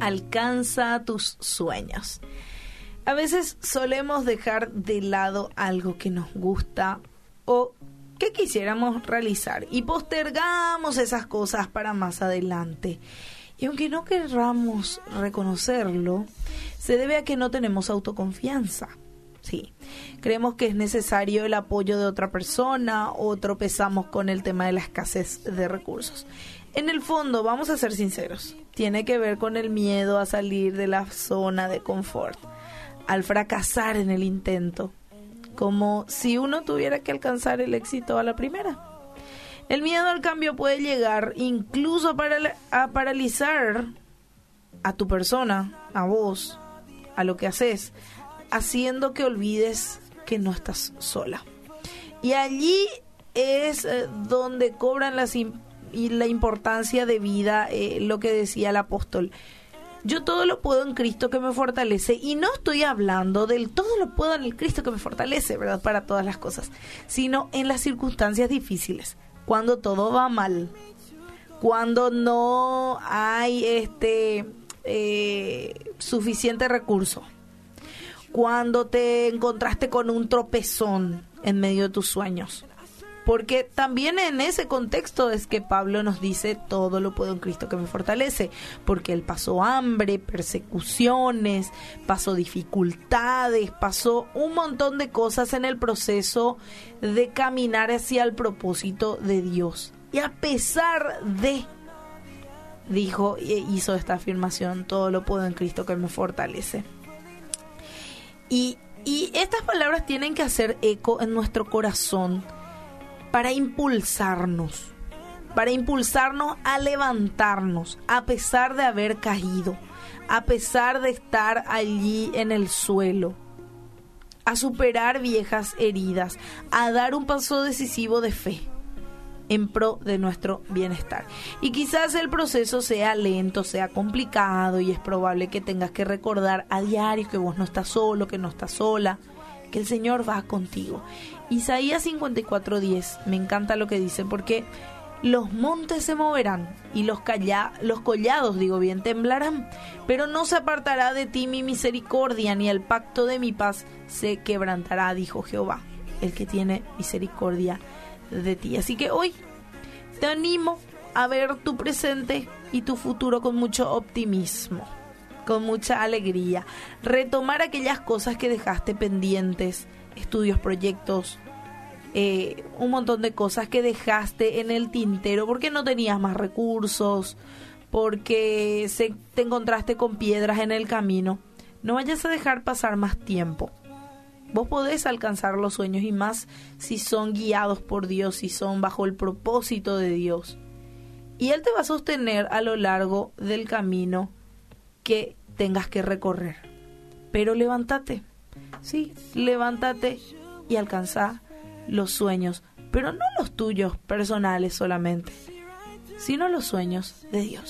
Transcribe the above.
alcanza tus sueños. A veces solemos dejar de lado algo que nos gusta o que quisiéramos realizar y postergamos esas cosas para más adelante. Y aunque no querramos reconocerlo, se debe a que no tenemos autoconfianza. Sí, creemos que es necesario el apoyo de otra persona o tropezamos con el tema de la escasez de recursos. En el fondo, vamos a ser sinceros, tiene que ver con el miedo a salir de la zona de confort, al fracasar en el intento, como si uno tuviera que alcanzar el éxito a la primera. El miedo al cambio puede llegar incluso a paralizar a tu persona, a vos, a lo que haces, haciendo que olvides que no estás sola. Y allí es eh, donde cobran las y la importancia de vida, eh, lo que decía el apóstol. Yo todo lo puedo en Cristo que me fortalece y no estoy hablando del todo lo puedo en el Cristo que me fortalece, ¿verdad? Para todas las cosas, sino en las circunstancias difíciles, cuando todo va mal, cuando no hay este eh, suficiente recurso, cuando te encontraste con un tropezón en medio de tus sueños porque también en ese contexto es que Pablo nos dice todo lo puedo en Cristo que me fortalece, porque él pasó hambre, persecuciones, pasó dificultades, pasó un montón de cosas en el proceso de caminar hacia el propósito de Dios. Y a pesar de dijo e hizo esta afirmación, todo lo puedo en Cristo que me fortalece. Y, y estas palabras tienen que hacer eco en nuestro corazón para impulsarnos, para impulsarnos a levantarnos a pesar de haber caído, a pesar de estar allí en el suelo, a superar viejas heridas, a dar un paso decisivo de fe en pro de nuestro bienestar. Y quizás el proceso sea lento, sea complicado y es probable que tengas que recordar a diario que vos no estás solo, que no estás sola, que el Señor va contigo. Isaías 54:10, me encanta lo que dice, porque los montes se moverán y los, los collados, digo bien, temblarán, pero no se apartará de ti mi misericordia, ni el pacto de mi paz se quebrantará, dijo Jehová, el que tiene misericordia de ti. Así que hoy te animo a ver tu presente y tu futuro con mucho optimismo con mucha alegría. Retomar aquellas cosas que dejaste pendientes, estudios, proyectos, eh, un montón de cosas que dejaste en el tintero porque no tenías más recursos, porque se, te encontraste con piedras en el camino. No vayas a dejar pasar más tiempo. Vos podés alcanzar los sueños y más si son guiados por Dios, si son bajo el propósito de Dios. Y Él te va a sostener a lo largo del camino que tengas que recorrer. Pero levántate, sí, levántate y alcanza los sueños, pero no los tuyos personales solamente, sino los sueños de Dios.